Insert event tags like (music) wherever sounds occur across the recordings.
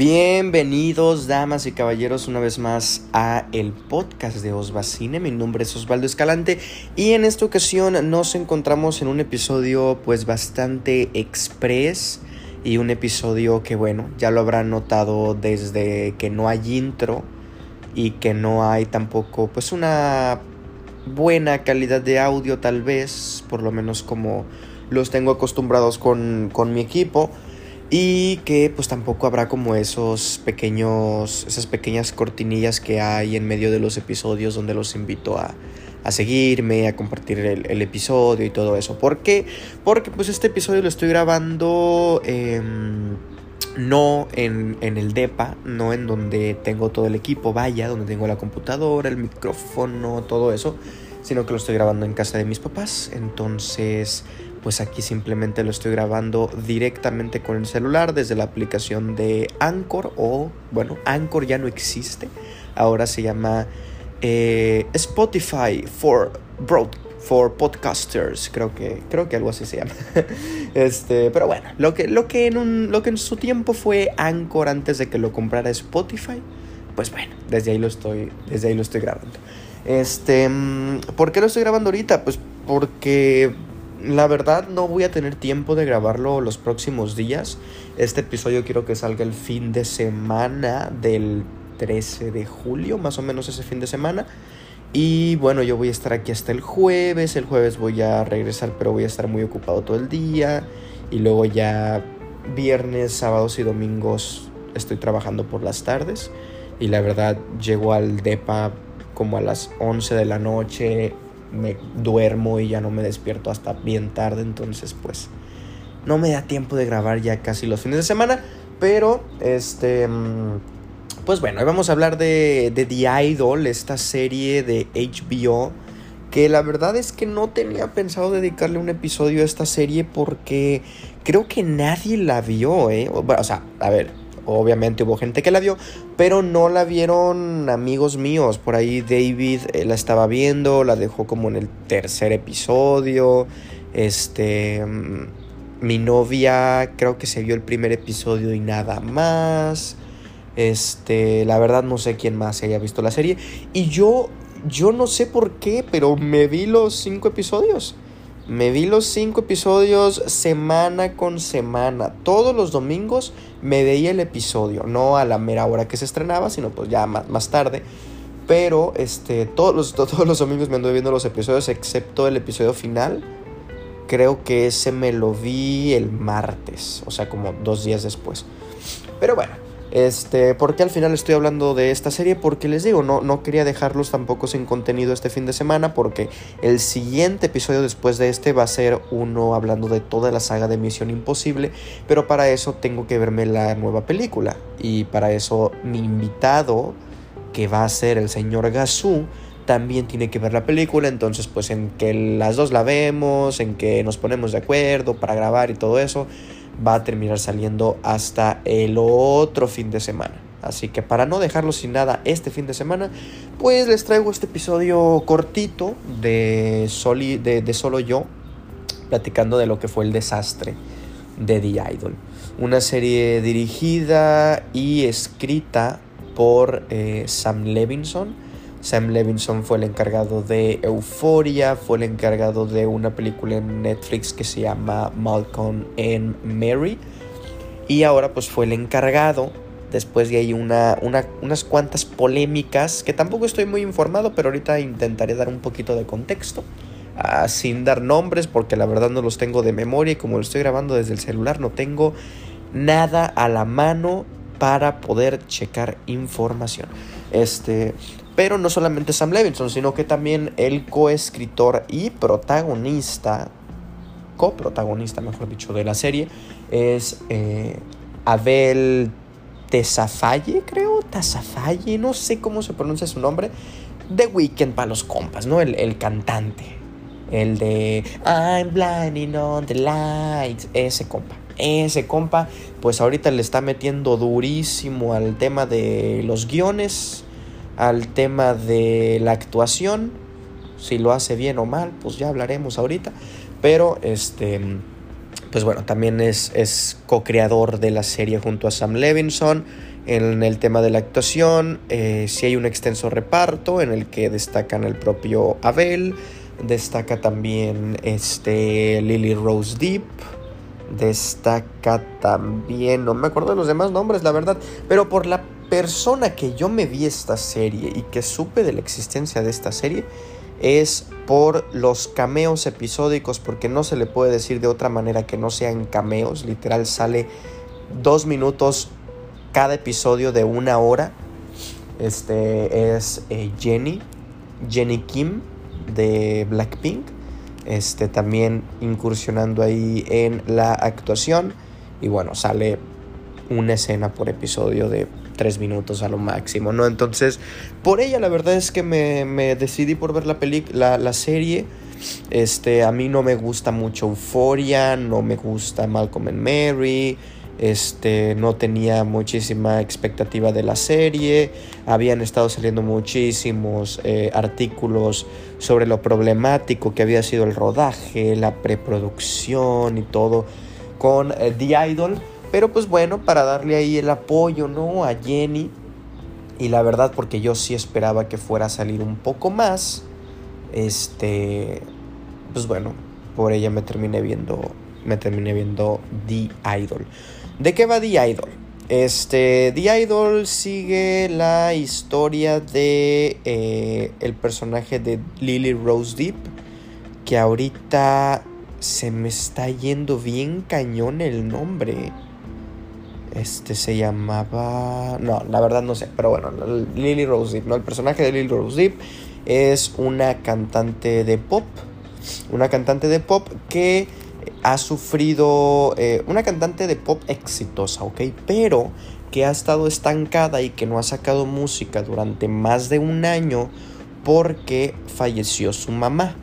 Bienvenidos, damas y caballeros, una vez más a el podcast de Osvacine. Mi nombre es Osvaldo Escalante y en esta ocasión nos encontramos en un episodio pues bastante express y un episodio que bueno, ya lo habrán notado desde que no hay intro y que no hay tampoco pues una buena calidad de audio tal vez, por lo menos como los tengo acostumbrados con, con mi equipo y que pues tampoco habrá como esos pequeños esas pequeñas cortinillas que hay en medio de los episodios donde los invito a, a seguirme, a compartir el, episodio y todo eso. ¿Por qué? Porque pues este episodio lo estoy grabando em, no en, en, el DEPA, no en donde tengo todo el equipo, vaya, donde tengo la computadora, el micrófono, todo eso, sino que lo estoy grabando en casa de mis papás. Entonces pues aquí simplemente lo estoy grabando directamente con el celular desde la aplicación de Anchor o bueno, Anchor ya no existe, ahora se llama eh, Spotify for Broad for podcasters, creo que creo que algo así se llama. (laughs) este, pero bueno, lo que lo que en un, lo que en su tiempo fue Anchor antes de que lo comprara Spotify, pues bueno, desde ahí lo estoy desde ahí lo estoy grabando. Este, mm, ¿por qué lo estoy grabando ahorita? Pues porque la verdad no voy a tener tiempo de grabarlo los próximos días. Este episodio quiero que salga el fin de semana del 13 de julio, más o menos ese fin de semana. Y bueno, yo voy a estar aquí hasta el jueves. El jueves voy a regresar, pero voy a estar muy ocupado todo el día. Y luego ya viernes, sábados y domingos estoy trabajando por las tardes. Y la verdad llego al DEPA como a las 11 de la noche, me duermo y ya no me despierto hasta bien tarde, entonces pues no me da tiempo de grabar ya casi los fines de semana, pero este mm, pues bueno, hoy vamos a hablar de, de The Idol, esta serie de HBO que la verdad es que no tenía pensado dedicarle un episodio a esta serie porque creo que nadie la vio, ¿eh? O sea, a ver, obviamente hubo gente que la vio, pero no la vieron amigos míos. Por ahí David eh, la estaba viendo, la dejó como en el tercer episodio. Este. Mm, mi novia creo que se vio el primer episodio y nada más. Este, la verdad no sé quién más se haya visto la serie. Y yo, yo no sé por qué, pero me vi los cinco episodios. Me vi los cinco episodios semana con semana. Todos los domingos me veía el episodio. No a la mera hora que se estrenaba, sino pues ya más, tarde. Pero este, todos, los, (laughs) todos los domingos me anduve viendo los episodios, excepto el episodio final. Creo que ese me lo vi el martes, o sea, como dos días después. Pero bueno, este, ¿por qué al final estoy hablando de esta serie? Porque les digo, no, no quería dejarlos tampoco sin contenido este fin de semana, porque el siguiente episodio después de este va a ser uno hablando de toda la saga de Misión Imposible, pero para eso tengo que verme la nueva película. Y para eso mi invitado, que va a ser el señor Gazú, también tiene que ver la película, entonces pues en que las dos la vemos, en que nos ponemos de acuerdo para grabar y todo eso va a terminar saliendo hasta el otro fin de semana. Así que para no dejarlo sin nada este fin de semana, pues les traigo este episodio cortito de, soli, de, solo yo, platicando de lo que fue el desastre de The Idol. Una serie dirigida y escrita por eh, Sam Levinson Sam Levinson fue el encargado de Euphoria, fue el encargado de una película en Netflix que se llama Malcolm and Mary. Y ahora pues fue el encargado, después de ahí una, unas cuantas polémicas, que tampoco estoy muy informado, pero ahorita intentaré dar un poquito de contexto. Ah, sin dar nombres, porque la verdad no los tengo de memoria y como lo estoy grabando desde el celular no tengo nada a la mano para poder checar información. Este, pero no solamente Sam Levinson, sino que también el coescritor y protagonista, coprotagonista, mejor dicho, de la serie, es eh, Abel Tesafaye, creo, Tesafaye, no sé cómo se pronuncia su nombre, The Weeknd para los compas, ¿no? El, el cantante, el de I'm blinding on the lights, ese compa ese compa, pues ahorita le está metiendo durísimo al tema de los guiones al tema de la actuación, si lo hace bien o mal, pues ya hablaremos ahorita, pero este pues bueno, también es, es co-creador de la serie junto a Sam Levinson En el tema de la actuación, eh, sí hay un extenso reparto en el que destacan el propio Abel, destaca también este Lily Rose Deep, destaca también, no me acuerdo de los demás nombres, la verdad, pero por la persona que yo me vi esta serie y que supe de la existencia de esta serie, es por los cameos episódicos, porque no se le puede decir de otra manera que no sean cameos, literal sale dos minutos cada episodio de una hora. Este es eh, Jenny, Jenny Kim de Blackpink, este también incursionando ahí en la actuación y bueno, sale una escena por episodio de tres minutos a lo máximo, ¿no? Entonces, por ella la verdad es que me, me decidí por ver la, la, la serie. Este, a mí no me gusta mucho Euphoria, no me gusta Malcolm and Mary. Este, no tenía muchísima expectativa de la serie. Habían estado saliendo muchísimos eh, artículos sobre lo problemático que había sido el rodaje, la preproducción y todo con eh, The Idol. Pero pues bueno, para darle ahí el apoyo, ¿no? A Jenny. Y la verdad, porque yo sí esperaba que fuera a salir un poco más. Este. Pues bueno, por ella me terminé viendo. Me terminé viendo The Idol. ¿De qué va The Idol? Este. The Idol sigue la historia de. Eh, el personaje de Lily Rose Deep. Que ahorita se me está yendo bien cañón el nombre. Este se llamaba. No, la verdad no sé. Pero bueno, Lily Rose Deep, ¿no? El personaje de Lily Rose Deep es una cantante de pop. Una cantante de pop que ha sufrido. Eh, una cantante de pop exitosa, ¿ok? Pero que ha estado estancada y que no ha sacado música durante más de un año porque falleció su mamá.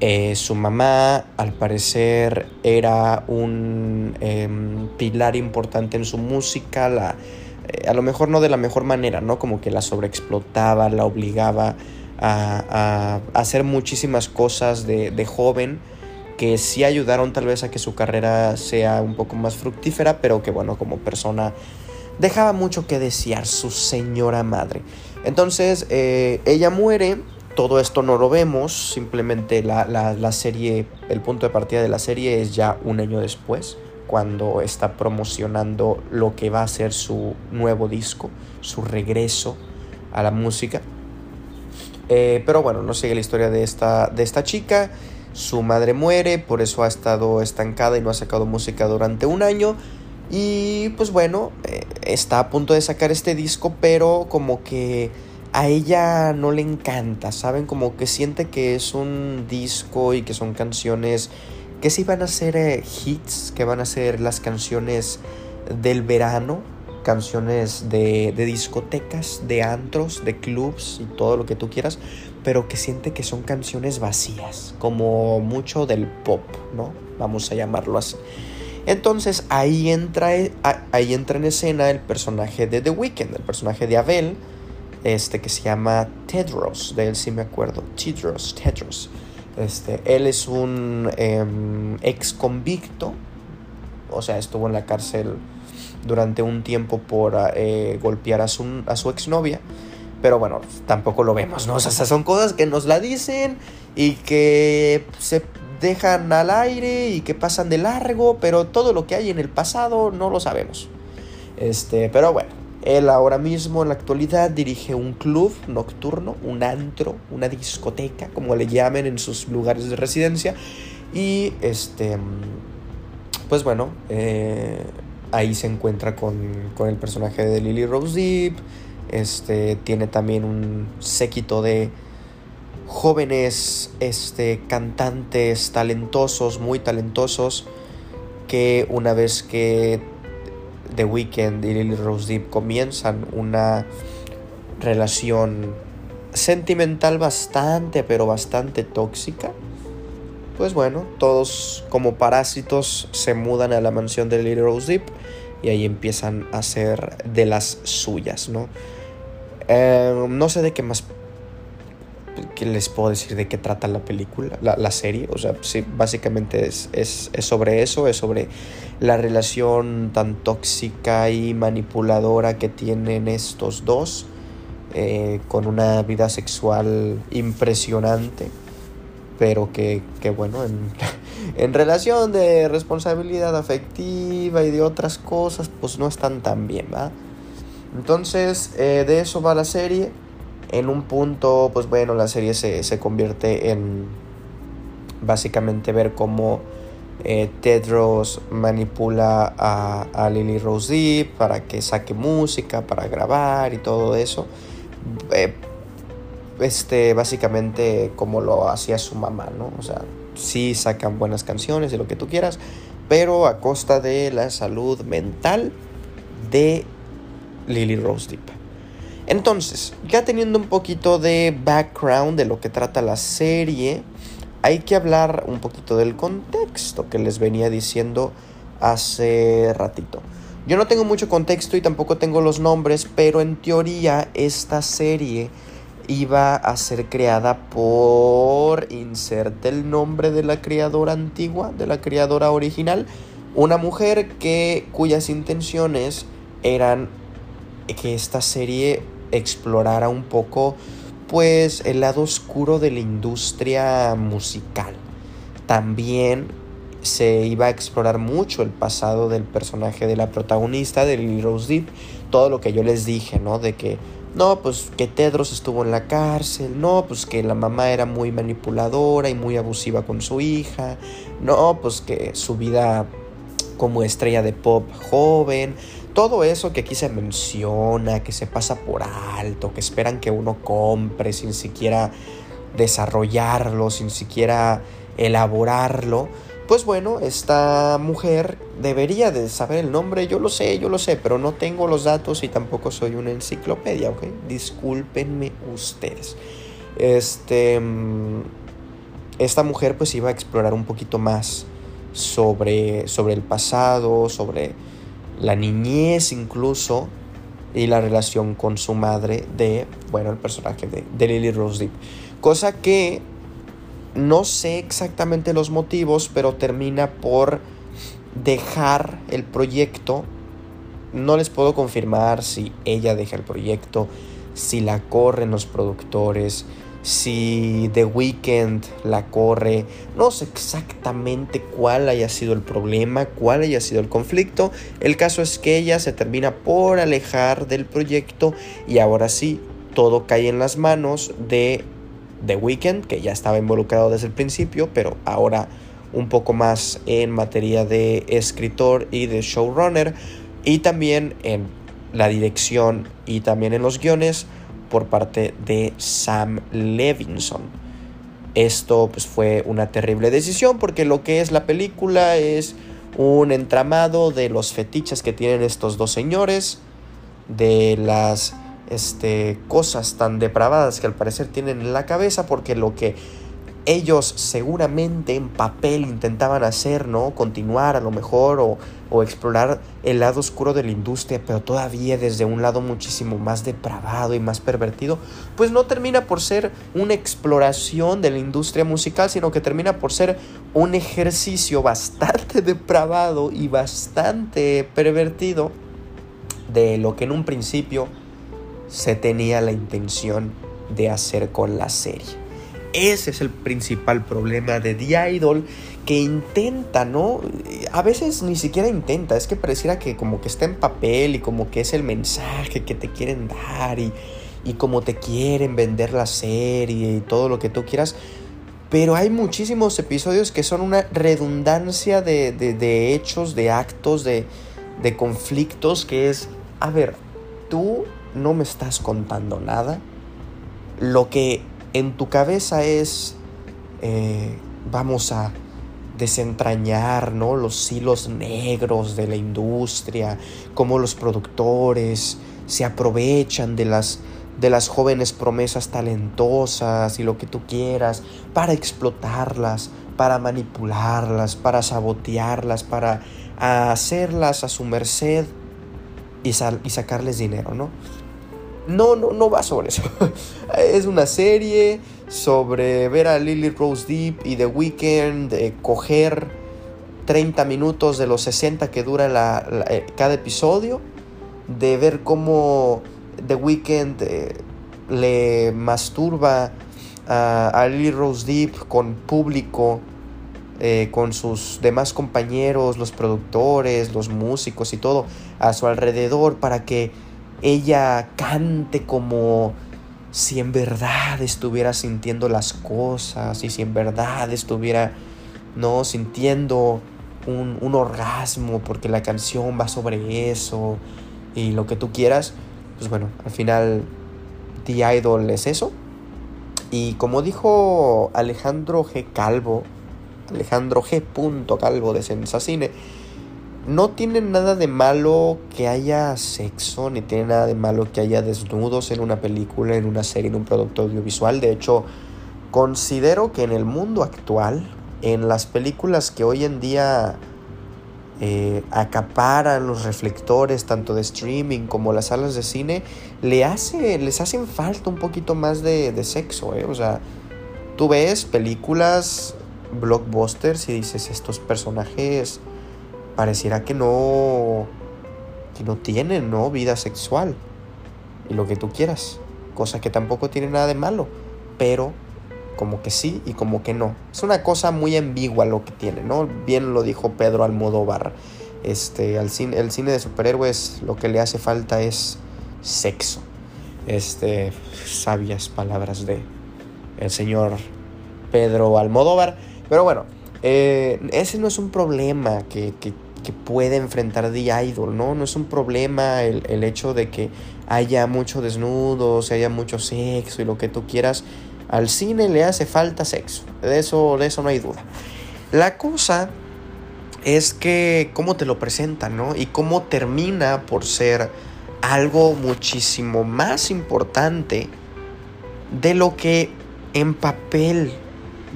Eh, su mamá, al parecer, era un em, pilar importante en su música, eh, a lo mejor no de la mejor manera, ¿no? Como que la sobreexplotaba, la obligaba a, hacer muchísimas cosas de, joven que sí ayudaron tal vez a que su carrera sea un poco más fructífera, pero que bueno, como persona dejaba mucho que desear su señora madre. Entonces, eh, ella muere todo esto no lo vemos, simplemente la, serie, el punto de partida de la serie es ya un año después, cuando está promocionando lo que va a ser su nuevo disco, su regreso a la música. Eh, pero bueno, no sigue la historia de esta, de esta chica. Su madre muere, por eso ha estado estancada y no ha sacado música durante un año. Y pues bueno, eh, está a punto de sacar este disco, pero como que a ella no le encanta, ¿saben? Como que siente que es un disco y que son canciones que sí van a ser eh, hits, que van a ser las canciones del verano, canciones de, de, discotecas, de antros, de clubs y todo lo que tú quieras, pero que siente que son canciones vacías, como mucho del pop, ¿no? Vamos a llamarlo así. Entonces ahí entra, eh, ahí entra en escena el personaje de The Weeknd, el personaje de Abel, este, que se llama Tedros, de él sí me acuerdo, Tedros, Tedros. Este, él es un em, ex convicto, o sea, estuvo en la cárcel durante un tiempo por eh, golpear a su, a su exnovia. Pero bueno, tampoco lo vemos, ¿no? O sea, son cosas que nos la dicen y que se dejan al aire y que pasan de largo, pero todo lo que hay en el pasado no lo sabemos. Este, pero bueno, él ahora mismo en la actualidad dirige un club nocturno, un antro, una discoteca, como le llamen en sus lugares de residencia. Y este, pues bueno, eh, ahí se encuentra con, el personaje de Lily Rose Deep. Este, tiene también un séquito de jóvenes este, cantantes talentosos, muy talentosos, que una vez que The Weeknd y Lily Rose Deep comienzan una relación sentimental bastante, pero bastante tóxica. Pues bueno, todos como parásitos se mudan a la mansión de Lily Rose Deep y ahí empiezan a ser de las suyas, ¿no? Eh, no sé de qué más ¿qué les puedo decir de qué trata la película, la, serie? O sea, sí, básicamente es, es, sobre eso, es sobre la relación tan tóxica y manipuladora que tienen estos dos, eh, con una vida sexual impresionante, pero que, que bueno, en, (laughs) en, relación de responsabilidad afectiva y de otras cosas, pues no están tan bien, ¿va? Entonces, eh, de eso va la serie en un punto, pues bueno, la serie se, convierte en básicamente ver cómo eh, Tedros manipula a, Lily Rose Deep para que saque música, para grabar y todo eso. Eh, este, básicamente como lo hacía su mamá, ¿no? O sea, sí sacan buenas canciones de lo que tú quieras, pero a costa de la salud mental de Lily Rose Deep. Entonces, ya teniendo un poquito de background de lo que trata la serie, hay que hablar un poquito del contexto que les venía diciendo hace ratito. Yo no tengo mucho contexto y tampoco tengo los nombres, pero en teoría esta serie iba a ser creada por inserte el nombre de la creadora antigua, de la creadora original, una mujer que cuyas intenciones eran que esta serie explorara un poco pues el lado oscuro de la industria musical. También se iba a explorar mucho el pasado del personaje de la protagonista de Lily Rose Deep, todo lo que yo les dije, ¿no? De que no, pues que Tedros estuvo en la cárcel, no, pues que la mamá era muy manipuladora y muy abusiva con su hija, no, pues que su vida como estrella de pop joven, todo eso que aquí se menciona, que se pasa por alto, que esperan que uno compre sin siquiera desarrollarlo, sin siquiera elaborarlo, pues bueno, esta mujer debería de saber el nombre, yo lo sé, yo lo sé, pero no tengo los datos y tampoco soy una enciclopedia, ¿ok? Discúlpenme ustedes. Este, mm, esta mujer pues iba a explorar un poquito más sobre, sobre el pasado, sobre la niñez incluso y la relación con su madre de, bueno, el personaje de, Lily Rose Deep. Cosa que no sé exactamente los motivos, pero termina por dejar el proyecto. No les puedo confirmar si ella deja el proyecto, si la corren los productores, si The Weeknd la corre, no sé exactamente cuál haya sido el problema, cuál haya sido el conflicto. El caso es que ella se termina por alejar del proyecto y ahora sí, todo cae en las manos de The Weeknd, que ya estaba involucrado desde el principio, pero ahora un poco más en materia de escritor y de showrunner, y también en la dirección y también en los guiones por parte de Sam Levinson. Esto pues fue una terrible decisión porque lo que es la película es un entramado de los fetiches que tienen estos dos señores, de las este, cosas tan depravadas que al parecer tienen en la cabeza, porque lo que ellos seguramente en papel intentaban hacer, ¿no? Continuar a lo mejor o, o, explorar el lado oscuro de la industria, pero todavía desde un lado muchísimo más depravado y más pervertido, pues no termina por ser una exploración de la industria musical, sino que termina por ser un ejercicio bastante (laughs) depravado y bastante pervertido de lo que en un principio se tenía la intención de hacer con la serie. Ese es el principal problema de The Idol que intenta, ¿no? A veces ni siquiera intenta, es que pareciera que como que está en papel y como que es el mensaje que te quieren dar y, y como te quieren vender la serie y todo lo que tú quieras. Pero hay muchísimos episodios que son una redundancia de, de hechos, de actos, de, de conflictos que es, a ver, tú no me estás contando nada. Lo que en tu cabeza es, eh, vamos a desentrañar ¿no? los hilos negros de la industria, cómo los productores se aprovechan de las, de las jóvenes promesas talentosas y lo que tú quieras para explotarlas, para manipularlas, para sabotearlas, para hacerlas a su merced y, y sacarles dinero, ¿no? No, no, no va sobre eso. (laughs) es una serie, sobre ver a Lily Rose Deep y The Weeknd coger 30 minutos de los 60 que dura eh, cada episodio, de ver cómo The Weeknd eh, le masturba a, Lily Rose Deep con público, eh, con sus demás compañeros, los productores, los músicos y todo a su alrededor para que ella cante como si en verdad estuviera sintiendo las cosas y si en verdad estuviera no sintiendo un, un orgasmo porque la canción va sobre eso y lo que tú quieras pues bueno al final The Idol es eso y como dijo Alejandro G. Calvo, Alejandro G. Calvo de Sensacine, no tiene nada de malo que haya sexo, ni tiene nada de malo que haya desnudos en una película, en una serie, en un producto audiovisual. De hecho, considero que en el mundo actual, en las películas que hoy en día eh, acaparan los reflectores tanto de streaming como las salas de cine, le hace, les hacen falta un poquito más de, sexo. ¿eh? O sea, tú ves películas blockbusters y dices, estos personajes pareciera que no, que no tienen ¿no? vida sexual y lo que tú quieras, cosa que tampoco tiene nada de malo, pero como que sí y como que no. Es una cosa muy ambigua lo que tiene, ¿no? Bien lo dijo Pedro Almodóvar. Este, al cine, el cine de superhéroes lo que le hace falta es sexo. Este, sabias palabras de el señor Pedro Almodóvar. Pero bueno, eh, ese no es un problema que, que, puede enfrentar The Idol, ¿no? No es un problema el, el hecho de que haya mucho desnudo, haya mucho sexo y lo que tú quieras al cine le hace falta sexo, de eso, de eso no hay duda. La cosa es que cómo te lo presentan, ¿no? Y cómo termina por ser algo muchísimo más importante de lo que en papel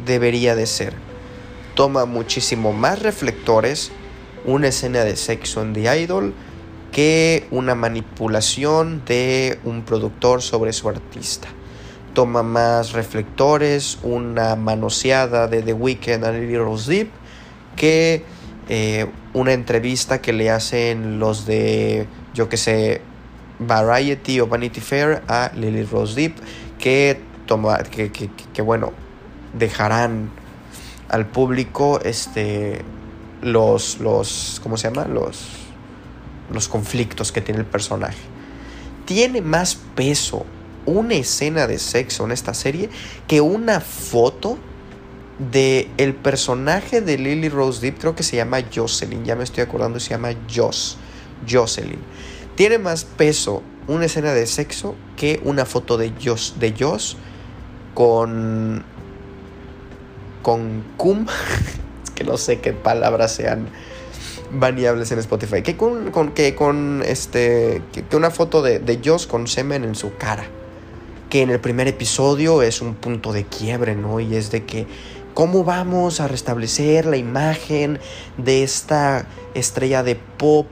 debería de ser. Toma muchísimo más reflectores una escena de sexo en The Idol que una manipulación de un productor sobre su artista. Toma más reflectores, una manoseada de The Weeknd a Lily Rose Deep que eh, una entrevista que le hacen los de, yo que sé, Variety o Vanity Fair a Lily Rose Deep que, toma, que, que, bueno, dejarán al público este, los, los, ¿cómo se llama? Los, los conflictos que tiene el personaje. Tiene más peso una escena de sexo en esta serie que una foto de el personaje de Lily Rose Deep, creo que se llama Jocelyn, ya me estoy acordando, se llama Joss, Jocelyn. Tiene más peso una escena de sexo que una foto de Joss, de con con cum, (laughs) que no sé qué palabras sean baneables en Spotify, que con, que con este que, una foto de, de Joss con semen en su cara que en el primer episodio es un punto de quiebre, ¿no? Y es de que cómo vamos a restablecer la imagen de esta estrella de pop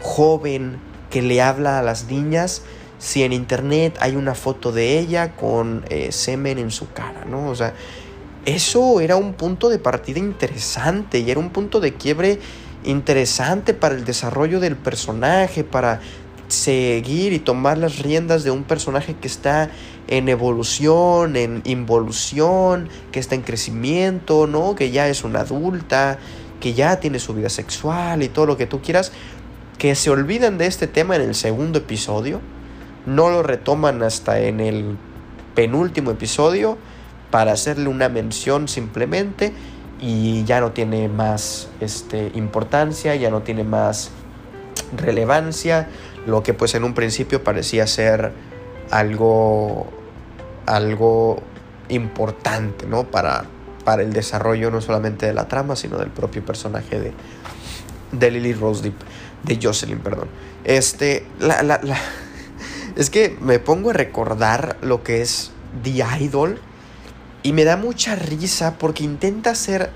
joven que le habla a las niñas si en internet hay una foto de ella con eh, semen en su cara, ¿no? O sea, eso era un punto de partida interesante y era un punto de quiebre interesante para el desarrollo del personaje, para seguir y tomar las riendas de un personaje que está en evolución, en involución, que está en crecimiento, ¿no? Que ya es una adulta, que ya tiene su vida sexual y todo lo que tú quieras, que se olvidan de este tema en el segundo episodio, no lo retoman hasta en el penúltimo episodio para hacerle una mención simplemente y ya no tiene más este, importancia, ya no tiene más relevancia, lo que pues en un principio parecía ser algo, algo importante, ¿no? Para, para el desarrollo no solamente de la trama, sino del propio personaje de, de Lily Rose Deep, de Jocelyn, perdón. Este, la, la, la, (laughs) es que me pongo a recordar lo que es The Idol y me da mucha risa porque intenta ser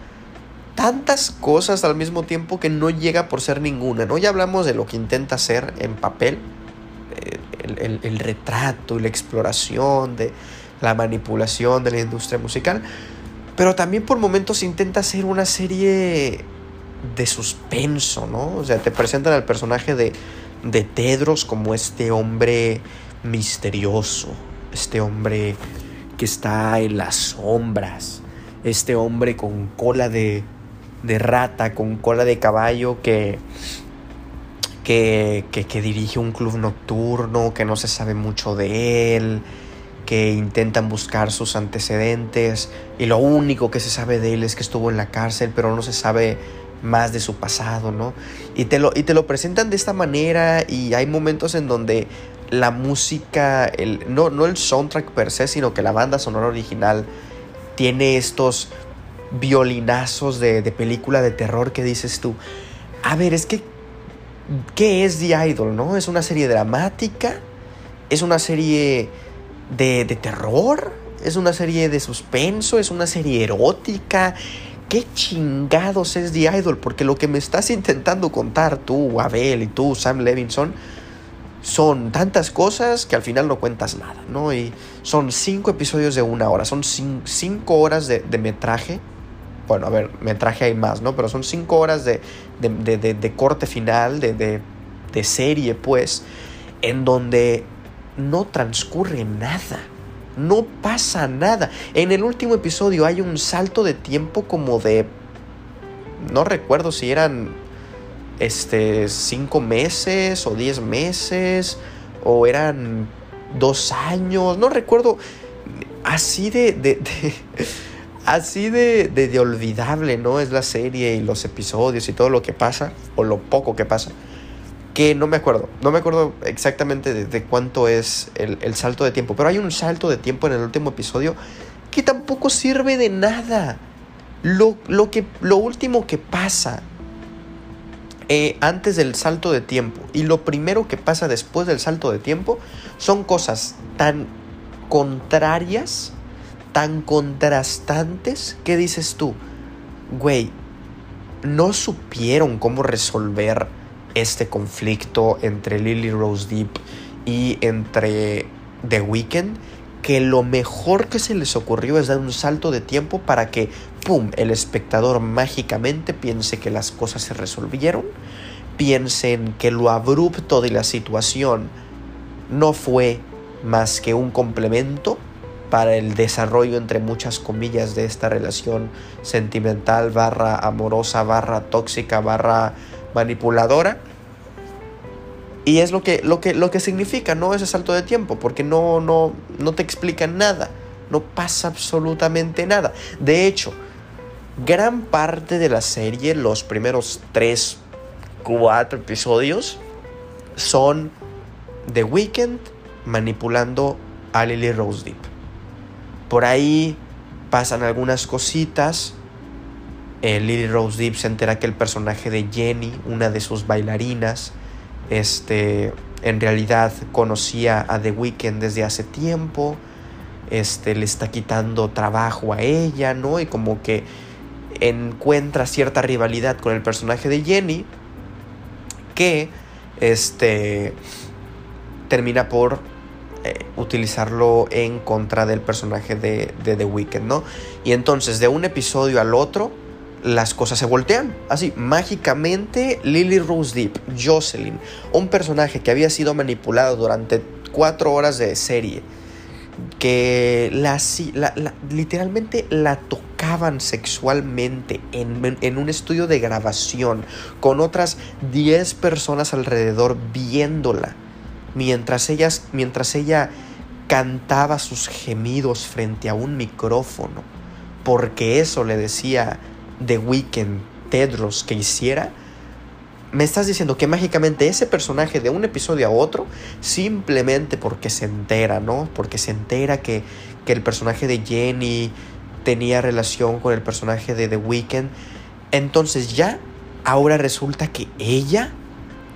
tantas cosas al mismo tiempo que no llega por ser ninguna, ¿no? Ya hablamos de lo que intenta hacer en papel, eh, el, retrato y la exploración de la manipulación de la industria musical, pero también por momentos intenta hacer una serie de suspenso, ¿no? O sea, te presentan al personaje de, de Tedros como este hombre misterioso, este hombre que está en las sombras, este hombre con cola de, de rata, con cola de caballo que, que, que, dirige un club nocturno, que no se sabe mucho de él, que intentan buscar sus antecedentes y lo único que se sabe de él es que estuvo en la cárcel, pero no se sabe más de su pasado, ¿no? Y te lo, y te lo presentan de esta manera y hay momentos en donde la música, el, no, no el soundtrack per se, sino que la banda sonora original tiene estos violinazos de, de película de terror que dices tú, a ver, es que, ¿qué es The Idol, no? ¿Es una serie dramática? ¿Es una serie de, de terror? ¿Es una serie de suspenso? ¿Es una serie erótica? ¿Qué chingados es The Idol? Porque lo que me estás intentando contar tú, Abel y tú, Sam Levinson, son tantas cosas que al final no cuentas nada, ¿no? Y son cinco episodios de una hora, son cinco horas de, de metraje. Bueno, a ver, metraje hay más, ¿no? Pero son cinco horas de, de, de, corte final, de, de serie, pues, en donde no transcurre nada. No pasa nada. En el último episodio hay un salto de tiempo como de... No recuerdo si eran este, cinco meses o diez meses o eran dos años, no recuerdo, así de, de, (laughs) así de, de, olvidable, ¿no? Es la serie y los episodios y todo lo que pasa, o lo poco que pasa, que no me acuerdo, no me acuerdo exactamente de cuánto es el, el salto de tiempo, pero hay un salto de tiempo en el último episodio que tampoco sirve de nada. Lo, lo, que, lo último que pasa eh, antes del salto de tiempo. Y lo primero que pasa después del salto de tiempo son cosas tan contrarias, tan contrastantes que dices tú, güey, no supieron cómo resolver este conflicto entre Lily Rose Deep y entre The Weeknd que lo mejor que se les ocurrió es dar un salto de tiempo para que, ¡pum!, el espectador mágicamente piense que las cosas se resolvieron, piensen que lo abrupto de la situación no fue más que un complemento para el desarrollo entre muchas comillas de esta relación sentimental barra amorosa barra tóxica barra manipuladora y es lo que, lo que, lo que significa, ¿no? Ese salto de tiempo, porque no, no, no te explican nada, no pasa absolutamente nada. De hecho, gran parte de la serie, los primeros 3, 4 episodios, son The Weeknd manipulando a Lily Rose Deep. Por ahí pasan algunas cositas. Eh, Lily Rose Deep se entera que el personaje de Jenny, una de sus bailarinas, este, en realidad conocía a The Weeknd desde hace tiempo. Este, le está quitando trabajo a ella, ¿no? Y como que encuentra cierta rivalidad con el personaje de Jenny que este termina por eh, utilizarlo en contra del personaje de, de The Weeknd, ¿no? Y entonces de un episodio al otro las cosas se voltean. Así, mágicamente, Lily Rose Deep, Jocelyn, un personaje que había sido manipulado durante cuatro horas de serie, que la, la, literalmente la tocaban sexualmente en, en, un estudio de grabación con otras 10 personas alrededor viéndola, mientras, ellas, mientras ella cantaba sus gemidos frente a un micrófono, porque eso le decía The Weeknd, Tedros, que hiciera, me estás diciendo que mágicamente ese personaje de un episodio a otro, simplemente porque se entera, ¿no? Porque se entera que, que el personaje de Jenny tenía relación con el personaje de The Weeknd, entonces ya, ahora resulta que ella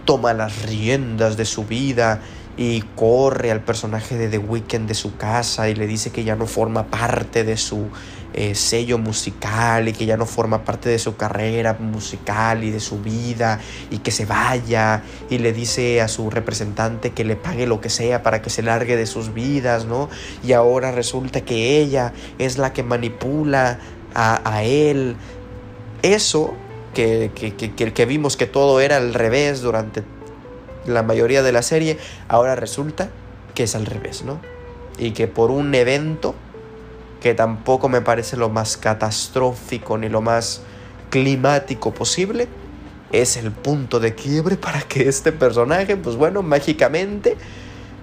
toma las riendas de su vida y corre al personaje de The Weeknd de su casa y le dice que ya no forma parte de su eh, sello musical y que ya no forma parte de su carrera musical y de su vida y que se vaya y le dice a su representante que le pague lo que sea para que se largue de sus vidas, ¿no? Y ahora resulta que ella es la que manipula a, él. Eso que, que, que, que vimos que todo era al revés durante la mayoría de la serie, ahora resulta que es al revés, ¿no? Y que por un evento que tampoco me parece lo más catastrófico ni lo más climático posible, es el punto de quiebre para que este personaje, pues bueno, mágicamente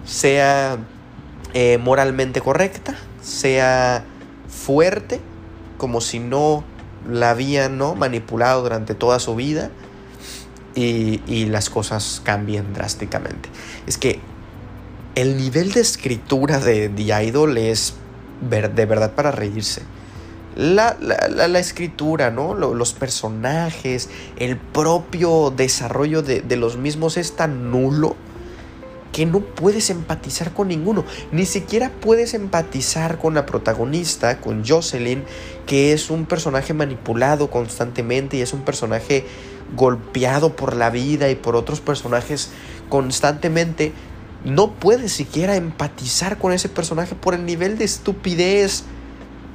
sea eh, moralmente correcta, sea fuerte, como si no la habían ¿no? manipulado durante toda su vida y, y las cosas cambien drásticamente. Es que el nivel de escritura de The es de verdad para reírse. La, la, escritura, ¿no? Los personajes, el propio desarrollo de, de, los mismos es tan nulo que no puedes empatizar con ninguno. Ni siquiera puedes empatizar con la protagonista, con Jocelyn, que es un personaje manipulado constantemente y es un personaje golpeado por la vida y por otros personajes constantemente no puedes siquiera empatizar con ese personaje por el nivel de estupidez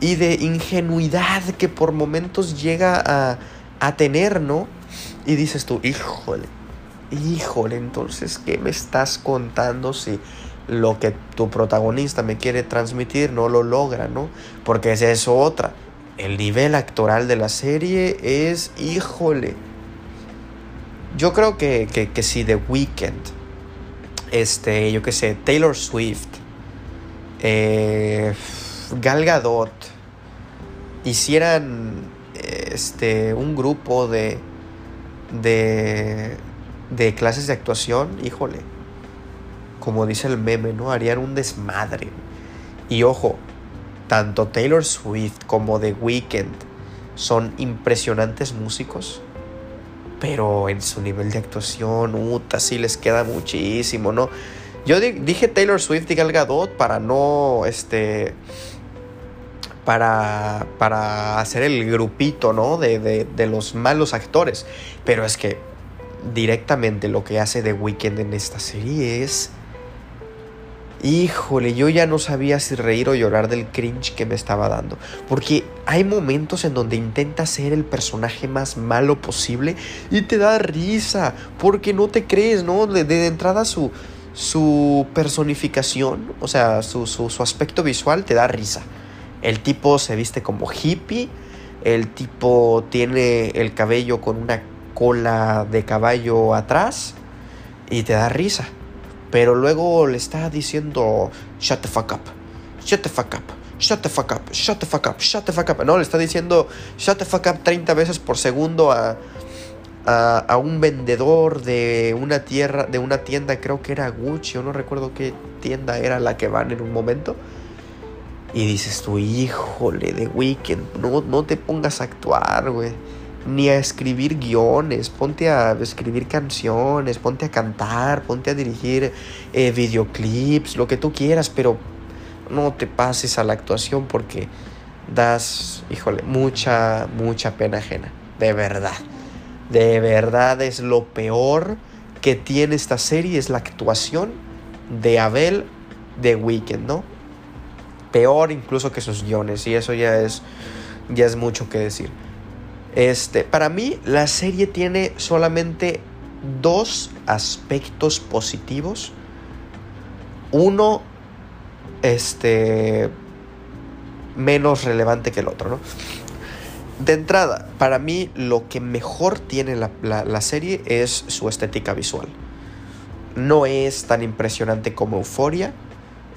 y de ingenuidad que por momentos llega a, a tener, ¿no? Y dices tú, híjole, híjole, entonces, ¿qué me estás contando si lo que tu protagonista me quiere transmitir no lo logra, ¿no? Porque es otra. El nivel actoral de la serie es, híjole. Yo creo que, que, que si The Weeknd este, yo qué sé, Taylor Swift, eh, Gal Gadot, hicieran este, un grupo de, de, de clases de actuación, híjole, como dice el meme, ¿no? Harían un desmadre. Y ojo, tanto Taylor Swift como The Weeknd son impresionantes músicos pero en su nivel de actuación, uta, sí les queda muchísimo, ¿no? Yo dije Taylor Swift y Gal Gadot para no, este, para, para hacer el grupito, ¿no? De, de, de, los malos actores. Pero es que directamente lo que hace The Weeknd en esta serie es Híjole, yo ya no sabía si reír o llorar del cringe que me estaba dando. Porque hay momentos en donde intenta ser el personaje más malo posible y te da risa. Porque no te crees, ¿no? De, entrada su, su personificación, o sea, su, su, su aspecto visual te da risa. El tipo se viste como hippie. El tipo tiene el cabello con una cola de caballo atrás. Y te da risa. Pero luego le está diciendo, shut the fuck up, shut the fuck up, shut the fuck up, shut the fuck up, shut the fuck up. No, le está diciendo, shut the fuck up 30 veces por segundo a, a, a, un vendedor de una, tierra, de una tienda, creo que era Gucci, o no recuerdo qué tienda era la que van en un momento. Y dices tú, híjole, de Weekend, no, no te pongas a actuar, güey ni a escribir guiones, ponte a escribir canciones, ponte a cantar, ponte a dirigir eh, videoclips, lo que tú quieras, pero no te pases a la actuación porque das, híjole, mucha, mucha pena ajena, de verdad. De verdad es lo peor que tiene esta serie, es la actuación de Abel de Weekend, ¿no? Peor incluso que sus guiones, y eso ya es, ya es mucho que decir. Este, para mí la serie tiene solamente dos aspectos positivos. Uno, este, menos relevante que el otro, ¿no? De entrada, para mí lo que mejor tiene la, la, serie es su estética visual. No es tan impresionante como Euforia,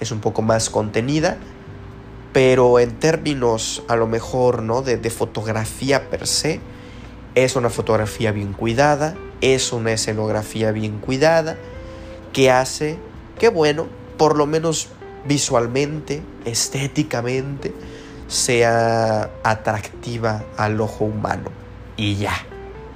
es un poco más contenida, pero en términos a lo mejor ¿no? de, de fotografía per se, es una fotografía bien cuidada, es una escenografía bien cuidada, que hace que, bueno, por lo menos visualmente, estéticamente, sea atractiva al ojo humano. Y ya.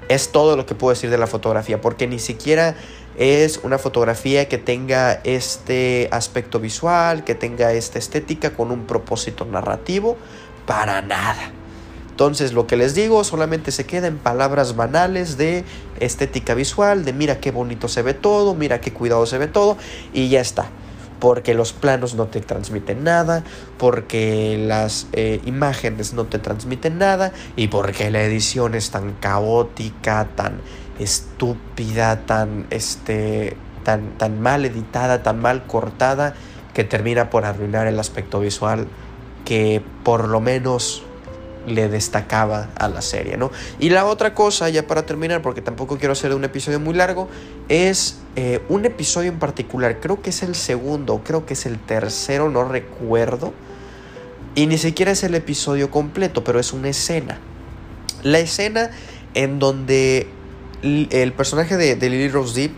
Es todo lo que puedo decir de la fotografía, porque ni siquiera es una fotografía que tenga este aspecto visual, que tenga esta estética con un propósito narrativo, para nada. Entonces lo que les digo solamente se queda en palabras banales de estética visual, de mira qué bonito se ve todo, mira qué cuidado se ve todo y ya está. Porque los planos no te transmiten nada, porque las eh, imágenes no te transmiten nada y porque la edición es tan caótica, tan estúpida, tan, este, tan, tan mal editada, tan mal cortada, que termina por arruinar el aspecto visual que por lo menos le destacaba a la serie, ¿no? Y la otra cosa, ya para terminar, porque tampoco quiero hacer un episodio muy largo, es eh, un episodio en particular, creo que es el segundo, creo que es el tercero, no recuerdo, y ni siquiera es el episodio completo, pero es una escena. La escena en donde el personaje de, de Lily Rose Deep,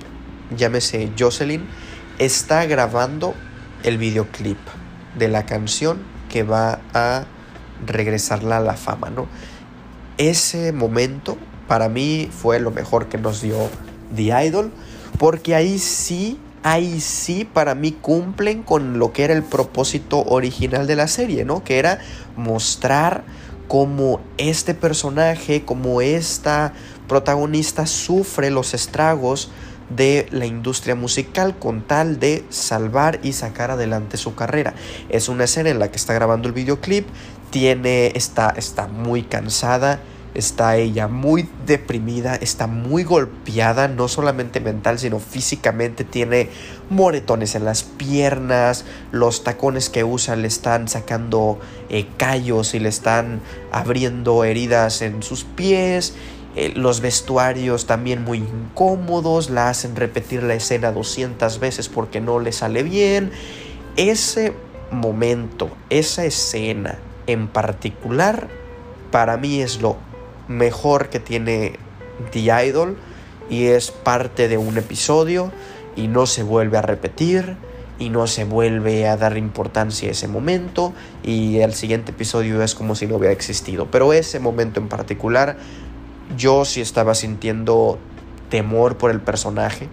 llámese Jocelyn, está grabando el videoclip de la canción que va a regresarla a la fama, ¿no? Ese momento para mí fue lo mejor que nos dio The Idol, porque ahí sí, ahí sí para mí cumplen con lo que era el propósito original de la serie, ¿no? Que era mostrar cómo este personaje, como esta protagonista sufre los estragos de la industria musical con tal de salvar y sacar adelante su carrera. Es una escena en la que está grabando el videoclip, tiene, está, está muy cansada, está ella muy deprimida, está muy golpeada, no solamente mental, sino físicamente, tiene moretones en las piernas, los tacones que usa le están sacando eh, callos y le están abriendo heridas en sus pies eh, los vestuarios también muy incómodos, la hacen repetir la escena 200 veces porque no le sale bien. Ese momento, esa escena en particular, para mí es lo mejor que tiene The Idol y es parte de un episodio y no se vuelve a repetir y no se vuelve a dar importancia a ese momento y el siguiente episodio es como si no hubiera existido. Pero ese momento en particular yo sí estaba sintiendo temor por el personaje.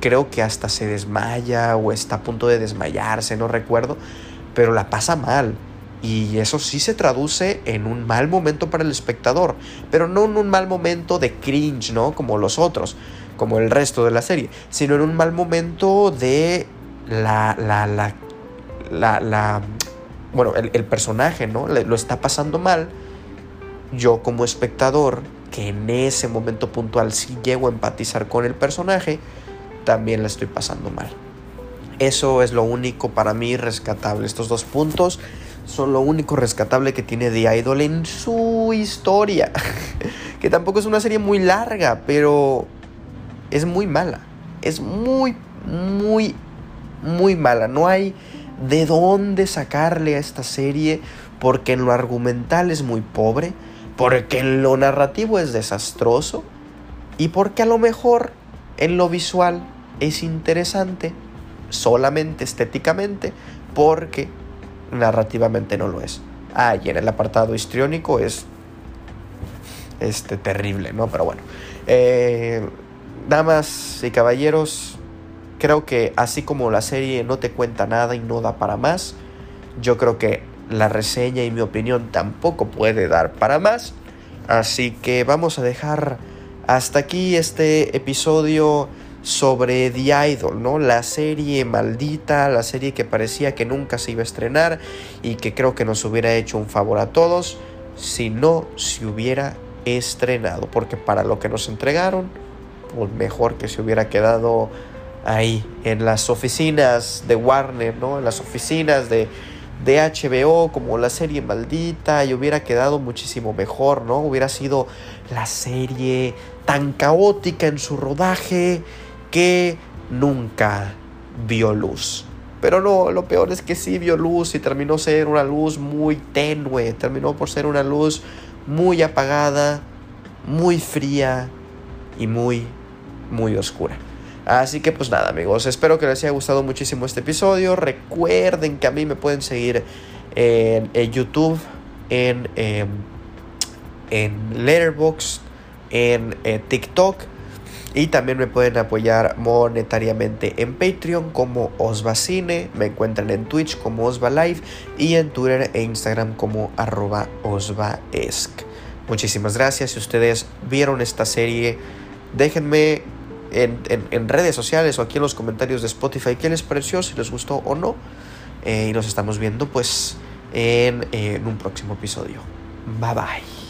Creo que hasta se desmaya o está a punto de desmayarse, no recuerdo, pero la pasa mal. Y eso sí se traduce en un mal momento para el espectador, pero no en un mal momento de cringe, ¿no? Como los otros, como el resto de la serie, sino en un mal momento de la, la, la, la, la bueno, el, el personaje, ¿no? lo está pasando mal yo como espectador, que en ese momento puntual sí llego a empatizar con el personaje, también la estoy pasando mal. Eso es lo único para mí rescatable. Estos dos puntos son lo único rescatable que tiene The Idol en su historia. (laughs) que tampoco es una serie muy larga, pero es muy mala. Es muy, muy, muy mala. No hay de dónde sacarle a esta serie porque en lo argumental es muy pobre porque en lo narrativo es desastroso y porque a lo mejor en lo visual es interesante solamente estéticamente porque narrativamente no lo es. Ah, y en el apartado histriónico es este, terrible, ¿no? Pero bueno. Eh, damas y caballeros, creo que así como la serie no te cuenta nada y no da para más, yo creo que la reseña y mi opinión tampoco puede dar para más. Así que vamos a dejar hasta aquí este episodio sobre The Idol, ¿no? La serie maldita, la serie que parecía que nunca se iba a estrenar y que creo que nos hubiera hecho un favor a todos si no se hubiera estrenado, porque para lo que nos entregaron, pues mejor que se hubiera quedado ahí en las oficinas de Warner, ¿no? En las oficinas de de HBO como la serie maldita y hubiera quedado muchísimo mejor, ¿no? Hubiera sido la serie tan caótica en su rodaje que nunca vio luz. Pero no, lo peor es que sí vio luz y terminó ser una luz muy tenue, terminó por ser una luz muy apagada, muy fría y muy, muy oscura. Así que pues nada amigos, espero que les haya gustado muchísimo este episodio. Recuerden que a mí me pueden seguir en, YouTube, en, em, en Letterboxd, en eh, TikTok Y también me pueden apoyar monetariamente en Patreon como Osvacine. Me encuentran en Twitch como Osva Live y en Twitter e Instagram como arroba osvaesc. Muchísimas gracias. Si ustedes vieron esta serie, déjenme en, redes sociales o aquí en los comentarios de Spotify qué les pareció, si les gustó o no. Eh, y nos estamos viendo pues en, en un próximo episodio. Bye bye.